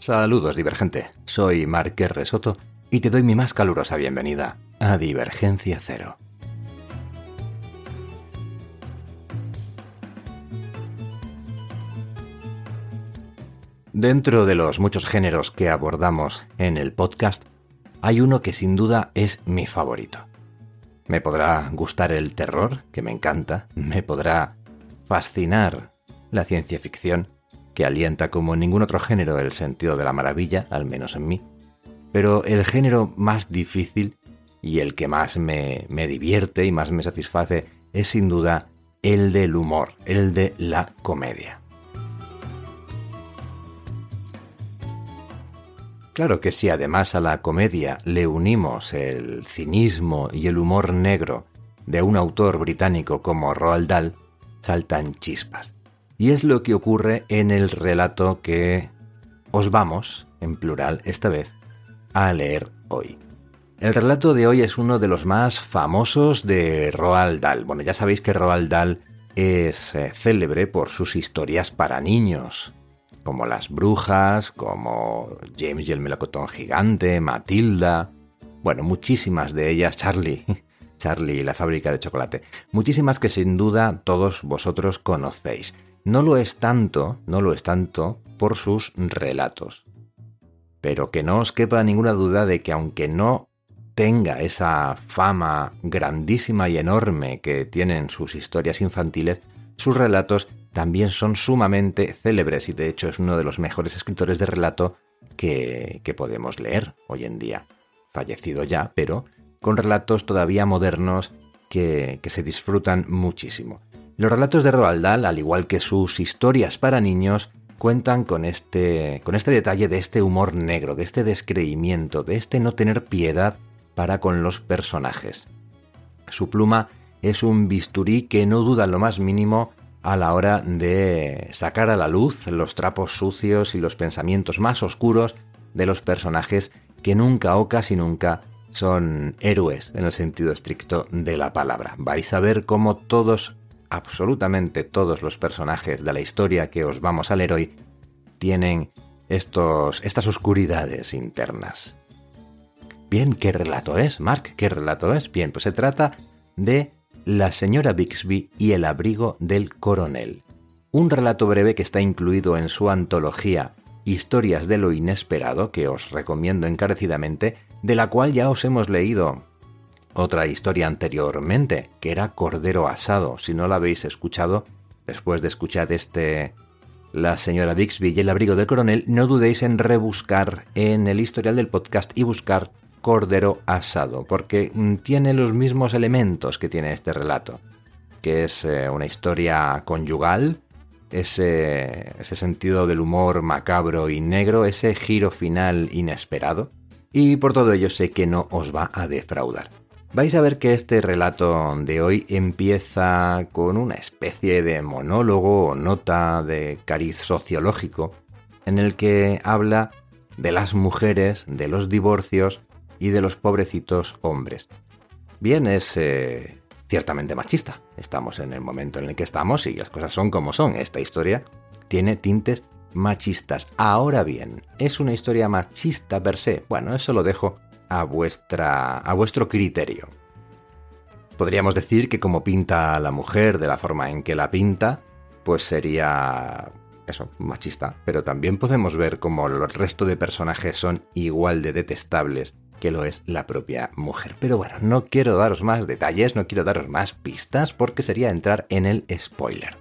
Saludos, divergente. Soy Marqués Resoto y te doy mi más calurosa bienvenida a Divergencia Cero. Dentro de los muchos géneros que abordamos en el podcast, hay uno que sin duda es mi favorito. Me podrá gustar el terror, que me encanta, me podrá fascinar la ciencia ficción, que alienta como ningún otro género el sentido de la maravilla, al menos en mí. Pero el género más difícil y el que más me, me divierte y más me satisface es sin duda el del humor, el de la comedia. Claro que si además a la comedia le unimos el cinismo y el humor negro de un autor británico como Roald Dahl, saltan chispas. Y es lo que ocurre en el relato que os vamos, en plural esta vez, a leer hoy. El relato de hoy es uno de los más famosos de Roald Dahl. Bueno, ya sabéis que Roald Dahl es eh, célebre por sus historias para niños, como Las Brujas, como James y el Melocotón Gigante, Matilda, bueno, muchísimas de ellas, Charlie, Charlie y la fábrica de chocolate, muchísimas que sin duda todos vosotros conocéis no lo es tanto, no lo es tanto por sus relatos. Pero que no os quepa ninguna duda de que aunque no tenga esa fama grandísima y enorme que tienen sus historias infantiles, sus relatos también son sumamente célebres y de hecho es uno de los mejores escritores de relato que, podemos leer hoy en día. Fallecido ya, pero con relatos todavía modernos que, que se disfrutan muchísimo. Los relatos de Roald Dahl, al igual que sus historias para niños, cuentan con este, con este detalle de este humor negro, de este descreimiento, de este no tener piedad para con los personajes. Su pluma es un bisturí que no duda lo más mínimo a la hora de sacar a la luz los trapos sucios y los pensamientos más oscuros de los personajes que nunca o casi nunca son héroes en el sentido estricto de la palabra. Vais a ver cómo todos absolutamente todos los personajes de la historia que os vamos a leer hoy tienen estos, estas oscuridades internas. Bien, ¿qué relato es, Mark? ¿Qué relato es? Bien, pues se trata de La señora Bixby y el abrigo del coronel. Un relato breve que está incluido en su antología Historias de lo Inesperado, que os recomiendo encarecidamente, de la cual ya os hemos leído otra historia anteriormente, que era Cordero Asado. Si no la habéis escuchado, después de escuchar este La señora Bixby y el abrigo del coronel, no dudéis en rebuscar en el historial del podcast y buscar Cordero Asado, porque mm, tiene los mismos elementos que tiene este relato, que es eh, una historia conyugal, ese, ese sentido del humor macabro y negro, ese giro final inesperado, y por todo ello sé que no os va a defraudar. Vais a ver que este relato de hoy empieza con una especie de monólogo o nota de cariz sociológico en el que habla de las mujeres, de los divorcios y de los pobrecitos hombres. Bien, es eh, ciertamente machista. Estamos en el momento en el que estamos y las cosas son como son. Esta historia tiene tintes machistas. Ahora bien, ¿es una historia machista per se? Bueno, eso lo dejo a, a vuestro criterio. Podríamos decir que como pinta la mujer de la forma en que la pinta, pues sería eso, machista. Pero también podemos ver como el resto de personajes son igual de detestables que lo es la propia mujer. Pero bueno, no quiero daros más detalles, no quiero daros más pistas porque sería entrar en el spoiler.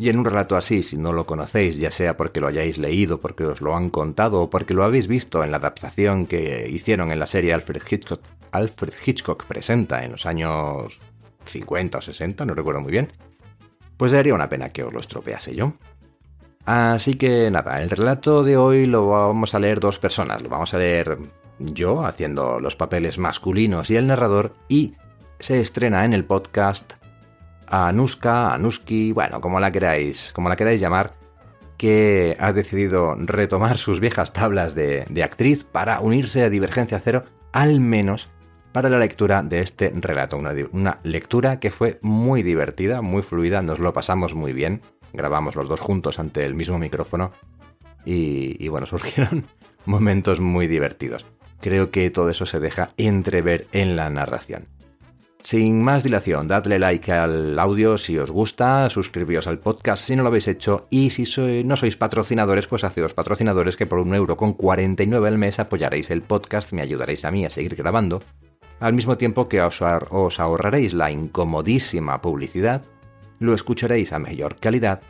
Y en un relato así, si no lo conocéis, ya sea porque lo hayáis leído, porque os lo han contado o porque lo habéis visto en la adaptación que hicieron en la serie Alfred Hitchcock, Alfred Hitchcock presenta en los años 50 o 60, no recuerdo muy bien, pues sería una pena que os lo estropease yo. Así que nada, el relato de hoy lo vamos a leer dos personas, lo vamos a leer yo haciendo los papeles masculinos y el narrador y se estrena en el podcast a Anuska, Anuski, bueno, como la queráis, como la queráis llamar, que ha decidido retomar sus viejas tablas de, actriz para unirse a Divergencia Cero, al menos para la lectura de este relato. Una, lectura que fue muy divertida, muy fluida, nos lo pasamos muy bien, grabamos los dos juntos ante el mismo micrófono y, y bueno, surgieron momentos muy divertidos. Creo que todo eso se deja entrever en la narración. Sin más dilación, dadle like al audio si os gusta, suscribíos al podcast si no lo habéis hecho y si no sois patrocinadores, pues haceos patrocinadores que por un euro con 49 al mes apoyaréis el podcast, me ayudaréis a mí a seguir grabando, al mismo tiempo que os, ahorraréis la incomodísima publicidad, lo escucharéis a mayor calidad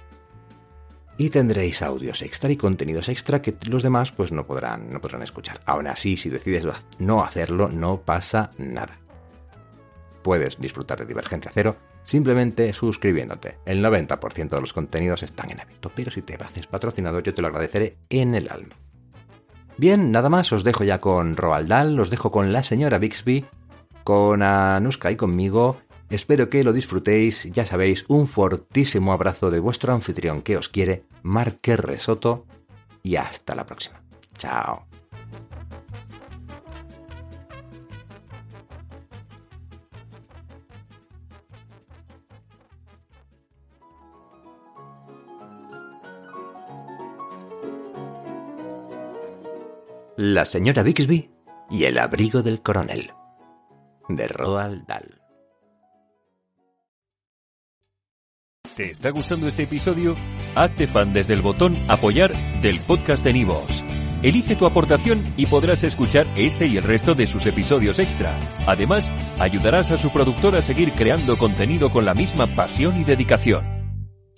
y tendréis audios extra y contenidos extra que los demás pues no podrán, no podrán escuchar. Aún así, si decides no hacerlo, no pasa nada puedes disfrutar de Divergencia Cero simplemente suscribiéndote. El 90% de los contenidos están en abierto, pero si te haces patrocinado yo te lo agradeceré en el alma. Bien, nada más, os dejo ya con Roald Dahl, os dejo con la señora Bixby, con Anuska y conmigo. Espero que lo disfrutéis, ya sabéis, un fortísimo abrazo de vuestro anfitrión que os quiere, Marque Resoto, y hasta la próxima. Chao. La señora Bixby y el abrigo del coronel, de Roald Dahl. ¿Te está gustando este episodio? Hazte fan desde el botón Apoyar del podcast de Nivos. Elige tu aportación y podrás escuchar este y el resto de sus episodios extra. Además, ayudarás a su productor a seguir creando contenido con la misma pasión y dedicación.